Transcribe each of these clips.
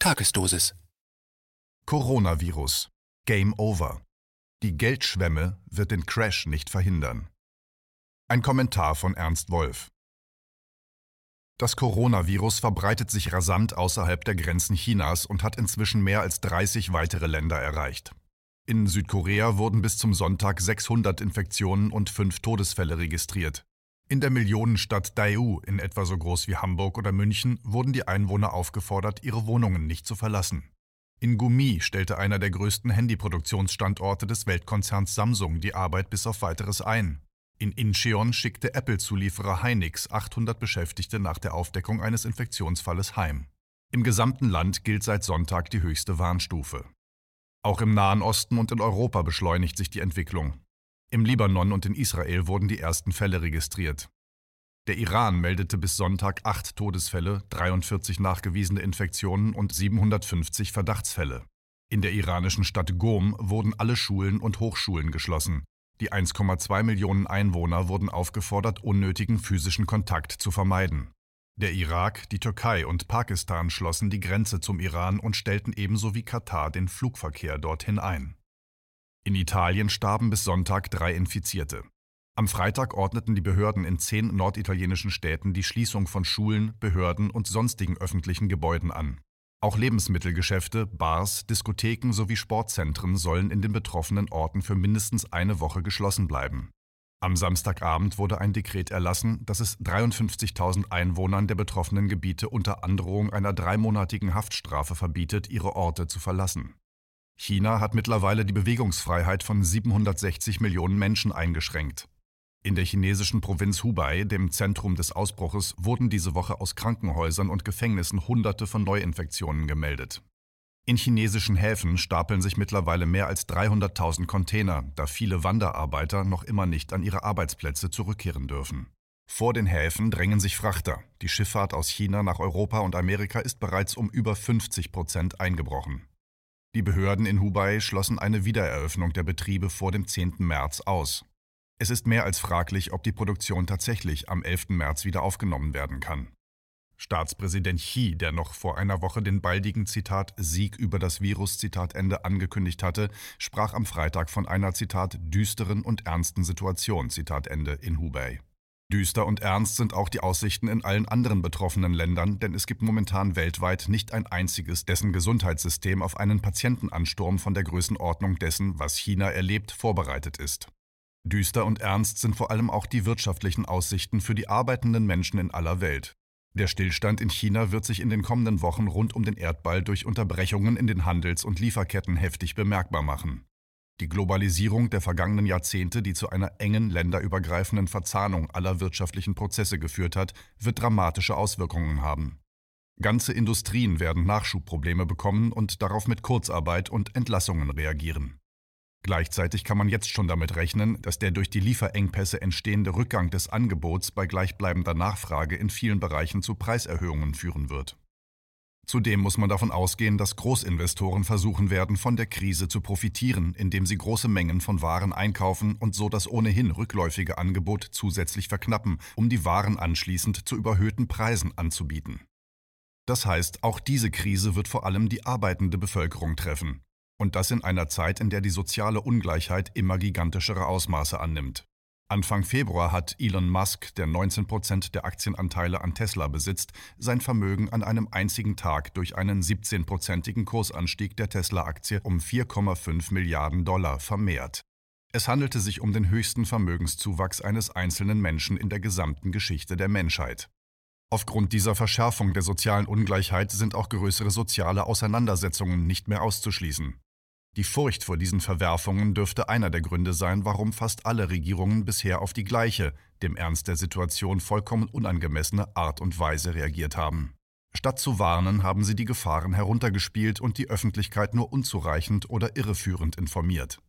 Tagesdosis. Coronavirus. Game over. Die Geldschwemme wird den Crash nicht verhindern. Ein Kommentar von Ernst Wolf. Das Coronavirus verbreitet sich rasant außerhalb der Grenzen Chinas und hat inzwischen mehr als 30 weitere Länder erreicht. In Südkorea wurden bis zum Sonntag 600 Infektionen und 5 Todesfälle registriert. In der Millionenstadt Daegu, in etwa so groß wie Hamburg oder München, wurden die Einwohner aufgefordert, ihre Wohnungen nicht zu verlassen. In Gumi stellte einer der größten Handyproduktionsstandorte des Weltkonzerns Samsung die Arbeit bis auf weiteres ein. In Incheon schickte Apple-Zulieferer Hynix 800 Beschäftigte nach der Aufdeckung eines Infektionsfalles heim. Im gesamten Land gilt seit Sonntag die höchste Warnstufe. Auch im Nahen Osten und in Europa beschleunigt sich die Entwicklung. Im Libanon und in Israel wurden die ersten Fälle registriert. Der Iran meldete bis Sonntag acht Todesfälle, 43 nachgewiesene Infektionen und 750 Verdachtsfälle. In der iranischen Stadt Gom wurden alle Schulen und Hochschulen geschlossen. Die 1,2 Millionen Einwohner wurden aufgefordert, unnötigen physischen Kontakt zu vermeiden. Der Irak, die Türkei und Pakistan schlossen die Grenze zum Iran und stellten ebenso wie Katar den Flugverkehr dorthin ein. In Italien starben bis Sonntag drei Infizierte. Am Freitag ordneten die Behörden in zehn norditalienischen Städten die Schließung von Schulen, Behörden und sonstigen öffentlichen Gebäuden an. Auch Lebensmittelgeschäfte, Bars, Diskotheken sowie Sportzentren sollen in den betroffenen Orten für mindestens eine Woche geschlossen bleiben. Am Samstagabend wurde ein Dekret erlassen, das es 53.000 Einwohnern der betroffenen Gebiete unter Androhung einer dreimonatigen Haftstrafe verbietet, ihre Orte zu verlassen. China hat mittlerweile die Bewegungsfreiheit von 760 Millionen Menschen eingeschränkt. In der chinesischen Provinz Hubei, dem Zentrum des Ausbruches, wurden diese Woche aus Krankenhäusern und Gefängnissen Hunderte von Neuinfektionen gemeldet. In chinesischen Häfen stapeln sich mittlerweile mehr als 300.000 Container, da viele Wanderarbeiter noch immer nicht an ihre Arbeitsplätze zurückkehren dürfen. Vor den Häfen drängen sich Frachter. Die Schifffahrt aus China nach Europa und Amerika ist bereits um über 50 Prozent eingebrochen. Die Behörden in Hubei schlossen eine Wiedereröffnung der Betriebe vor dem 10. März aus. Es ist mehr als fraglich, ob die Produktion tatsächlich am 11. März wieder aufgenommen werden kann. Staatspräsident Xi, der noch vor einer Woche den baldigen Zitat Sieg über das Virus Zitat angekündigt hatte, sprach am Freitag von einer Zitat düsteren und ernsten Situation Zitat in Hubei. Düster und ernst sind auch die Aussichten in allen anderen betroffenen Ländern, denn es gibt momentan weltweit nicht ein einziges, dessen Gesundheitssystem auf einen Patientenansturm von der Größenordnung dessen, was China erlebt, vorbereitet ist. Düster und ernst sind vor allem auch die wirtschaftlichen Aussichten für die arbeitenden Menschen in aller Welt. Der Stillstand in China wird sich in den kommenden Wochen rund um den Erdball durch Unterbrechungen in den Handels- und Lieferketten heftig bemerkbar machen. Die Globalisierung der vergangenen Jahrzehnte, die zu einer engen länderübergreifenden Verzahnung aller wirtschaftlichen Prozesse geführt hat, wird dramatische Auswirkungen haben. Ganze Industrien werden Nachschubprobleme bekommen und darauf mit Kurzarbeit und Entlassungen reagieren. Gleichzeitig kann man jetzt schon damit rechnen, dass der durch die Lieferengpässe entstehende Rückgang des Angebots bei gleichbleibender Nachfrage in vielen Bereichen zu Preiserhöhungen führen wird. Zudem muss man davon ausgehen, dass Großinvestoren versuchen werden, von der Krise zu profitieren, indem sie große Mengen von Waren einkaufen und so das ohnehin rückläufige Angebot zusätzlich verknappen, um die Waren anschließend zu überhöhten Preisen anzubieten. Das heißt, auch diese Krise wird vor allem die arbeitende Bevölkerung treffen. Und das in einer Zeit, in der die soziale Ungleichheit immer gigantischere Ausmaße annimmt. Anfang Februar hat Elon Musk, der 19 Prozent der Aktienanteile an Tesla besitzt, sein Vermögen an einem einzigen Tag durch einen 17-prozentigen Kursanstieg der Tesla-Aktie um 4,5 Milliarden Dollar vermehrt. Es handelte sich um den höchsten Vermögenszuwachs eines einzelnen Menschen in der gesamten Geschichte der Menschheit. Aufgrund dieser Verschärfung der sozialen Ungleichheit sind auch größere soziale Auseinandersetzungen nicht mehr auszuschließen. Die Furcht vor diesen Verwerfungen dürfte einer der Gründe sein, warum fast alle Regierungen bisher auf die gleiche, dem Ernst der Situation vollkommen unangemessene Art und Weise reagiert haben. Statt zu warnen, haben sie die Gefahren heruntergespielt und die Öffentlichkeit nur unzureichend oder irreführend informiert.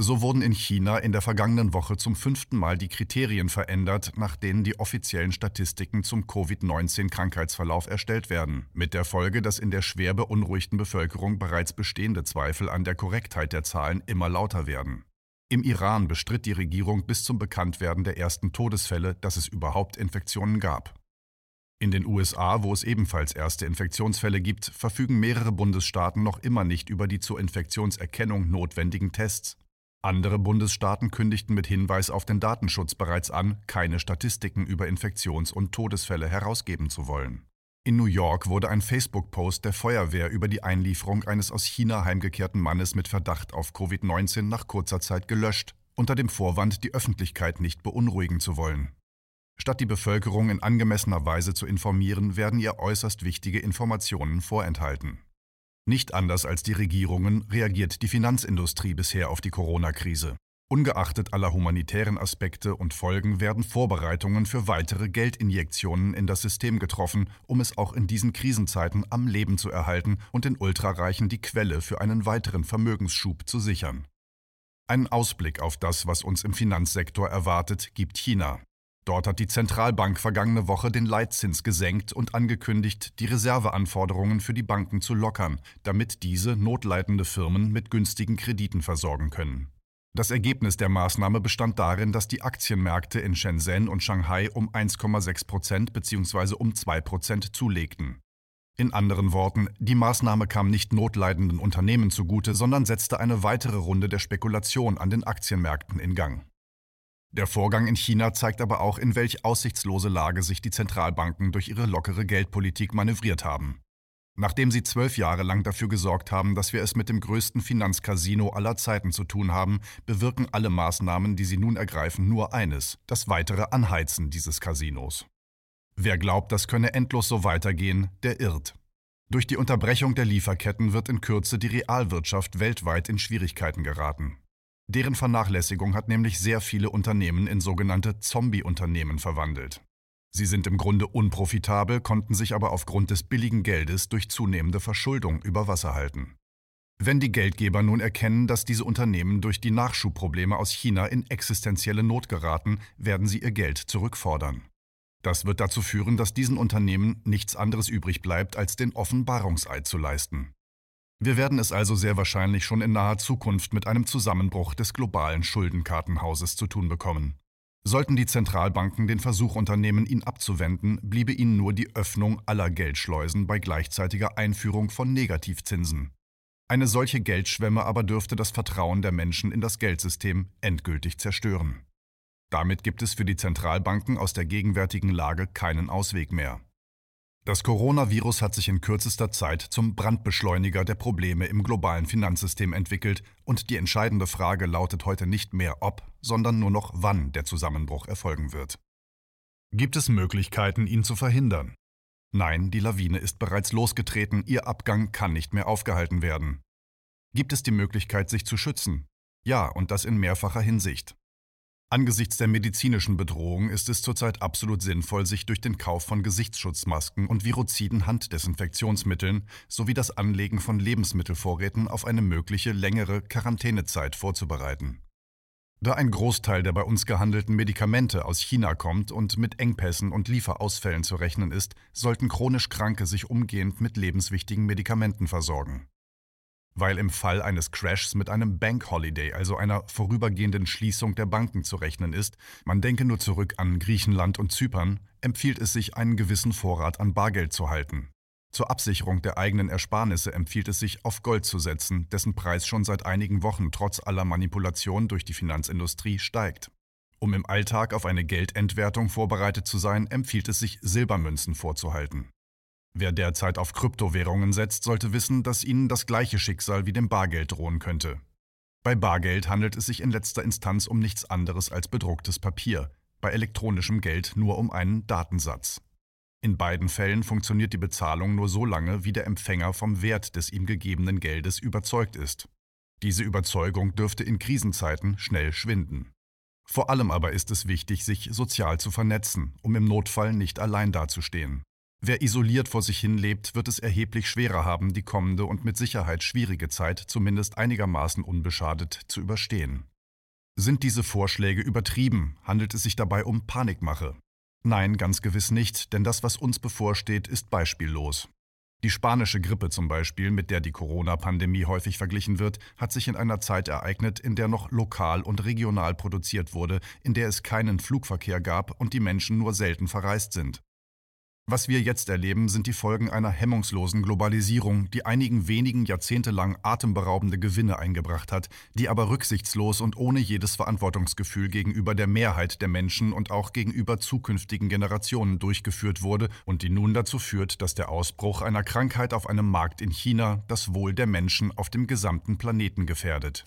So wurden in China in der vergangenen Woche zum fünften Mal die Kriterien verändert, nach denen die offiziellen Statistiken zum Covid-19-Krankheitsverlauf erstellt werden, mit der Folge, dass in der schwer beunruhigten Bevölkerung bereits bestehende Zweifel an der Korrektheit der Zahlen immer lauter werden. Im Iran bestritt die Regierung bis zum Bekanntwerden der ersten Todesfälle, dass es überhaupt Infektionen gab. In den USA, wo es ebenfalls erste Infektionsfälle gibt, verfügen mehrere Bundesstaaten noch immer nicht über die zur Infektionserkennung notwendigen Tests. Andere Bundesstaaten kündigten mit Hinweis auf den Datenschutz bereits an, keine Statistiken über Infektions- und Todesfälle herausgeben zu wollen. In New York wurde ein Facebook-Post der Feuerwehr über die Einlieferung eines aus China heimgekehrten Mannes mit Verdacht auf Covid-19 nach kurzer Zeit gelöscht, unter dem Vorwand, die Öffentlichkeit nicht beunruhigen zu wollen. Statt die Bevölkerung in angemessener Weise zu informieren, werden ihr äußerst wichtige Informationen vorenthalten. Nicht anders als die Regierungen reagiert die Finanzindustrie bisher auf die Corona-Krise. Ungeachtet aller humanitären Aspekte und Folgen werden Vorbereitungen für weitere Geldinjektionen in das System getroffen, um es auch in diesen Krisenzeiten am Leben zu erhalten und den Ultrareichen die Quelle für einen weiteren Vermögensschub zu sichern. Einen Ausblick auf das, was uns im Finanzsektor erwartet, gibt China. Dort hat die Zentralbank vergangene Woche den Leitzins gesenkt und angekündigt, die Reserveanforderungen für die Banken zu lockern, damit diese notleidende Firmen mit günstigen Krediten versorgen können. Das Ergebnis der Maßnahme bestand darin, dass die Aktienmärkte in Shenzhen und Shanghai um 1,6 Prozent bzw. um 2 Prozent zulegten. In anderen Worten, die Maßnahme kam nicht notleidenden Unternehmen zugute, sondern setzte eine weitere Runde der Spekulation an den Aktienmärkten in Gang. Der Vorgang in China zeigt aber auch, in welch aussichtslose Lage sich die Zentralbanken durch ihre lockere Geldpolitik manövriert haben. Nachdem sie zwölf Jahre lang dafür gesorgt haben, dass wir es mit dem größten Finanzcasino aller Zeiten zu tun haben, bewirken alle Maßnahmen, die sie nun ergreifen, nur eines, das weitere Anheizen dieses Casinos. Wer glaubt, das könne endlos so weitergehen, der irrt. Durch die Unterbrechung der Lieferketten wird in Kürze die Realwirtschaft weltweit in Schwierigkeiten geraten. Deren Vernachlässigung hat nämlich sehr viele Unternehmen in sogenannte Zombie-Unternehmen verwandelt. Sie sind im Grunde unprofitabel, konnten sich aber aufgrund des billigen Geldes durch zunehmende Verschuldung über Wasser halten. Wenn die Geldgeber nun erkennen, dass diese Unternehmen durch die Nachschubprobleme aus China in existenzielle Not geraten, werden sie ihr Geld zurückfordern. Das wird dazu führen, dass diesen Unternehmen nichts anderes übrig bleibt, als den Offenbarungseid zu leisten. Wir werden es also sehr wahrscheinlich schon in naher Zukunft mit einem Zusammenbruch des globalen Schuldenkartenhauses zu tun bekommen. Sollten die Zentralbanken den Versuch unternehmen, ihn abzuwenden, bliebe ihnen nur die Öffnung aller Geldschleusen bei gleichzeitiger Einführung von Negativzinsen. Eine solche Geldschwemme aber dürfte das Vertrauen der Menschen in das Geldsystem endgültig zerstören. Damit gibt es für die Zentralbanken aus der gegenwärtigen Lage keinen Ausweg mehr. Das Coronavirus hat sich in kürzester Zeit zum Brandbeschleuniger der Probleme im globalen Finanzsystem entwickelt und die entscheidende Frage lautet heute nicht mehr ob, sondern nur noch wann der Zusammenbruch erfolgen wird. Gibt es Möglichkeiten, ihn zu verhindern? Nein, die Lawine ist bereits losgetreten, ihr Abgang kann nicht mehr aufgehalten werden. Gibt es die Möglichkeit, sich zu schützen? Ja, und das in mehrfacher Hinsicht. Angesichts der medizinischen Bedrohung ist es zurzeit absolut sinnvoll, sich durch den Kauf von Gesichtsschutzmasken und viroziden Handdesinfektionsmitteln sowie das Anlegen von Lebensmittelvorräten auf eine mögliche längere Quarantänezeit vorzubereiten. Da ein Großteil der bei uns gehandelten Medikamente aus China kommt und mit Engpässen und Lieferausfällen zu rechnen ist, sollten chronisch Kranke sich umgehend mit lebenswichtigen Medikamenten versorgen weil im Fall eines Crashs mit einem Bank Holiday, also einer vorübergehenden Schließung der Banken zu rechnen ist, man denke nur zurück an Griechenland und Zypern, empfiehlt es sich, einen gewissen Vorrat an Bargeld zu halten. Zur Absicherung der eigenen Ersparnisse empfiehlt es sich, auf Gold zu setzen, dessen Preis schon seit einigen Wochen trotz aller Manipulation durch die Finanzindustrie steigt. Um im Alltag auf eine Geldentwertung vorbereitet zu sein, empfiehlt es sich, Silbermünzen vorzuhalten. Wer derzeit auf Kryptowährungen setzt, sollte wissen, dass ihnen das gleiche Schicksal wie dem Bargeld drohen könnte. Bei Bargeld handelt es sich in letzter Instanz um nichts anderes als bedrucktes Papier, bei elektronischem Geld nur um einen Datensatz. In beiden Fällen funktioniert die Bezahlung nur so lange, wie der Empfänger vom Wert des ihm gegebenen Geldes überzeugt ist. Diese Überzeugung dürfte in Krisenzeiten schnell schwinden. Vor allem aber ist es wichtig, sich sozial zu vernetzen, um im Notfall nicht allein dazustehen. Wer isoliert vor sich hin lebt, wird es erheblich schwerer haben, die kommende und mit Sicherheit schwierige Zeit zumindest einigermaßen unbeschadet zu überstehen. Sind diese Vorschläge übertrieben? Handelt es sich dabei um Panikmache? Nein, ganz gewiss nicht, denn das, was uns bevorsteht, ist beispiellos. Die spanische Grippe zum Beispiel, mit der die Corona-Pandemie häufig verglichen wird, hat sich in einer Zeit ereignet, in der noch lokal und regional produziert wurde, in der es keinen Flugverkehr gab und die Menschen nur selten verreist sind. Was wir jetzt erleben, sind die Folgen einer hemmungslosen Globalisierung, die einigen wenigen jahrzehntelang atemberaubende Gewinne eingebracht hat, die aber rücksichtslos und ohne jedes Verantwortungsgefühl gegenüber der Mehrheit der Menschen und auch gegenüber zukünftigen Generationen durchgeführt wurde und die nun dazu führt, dass der Ausbruch einer Krankheit auf einem Markt in China das Wohl der Menschen auf dem gesamten Planeten gefährdet.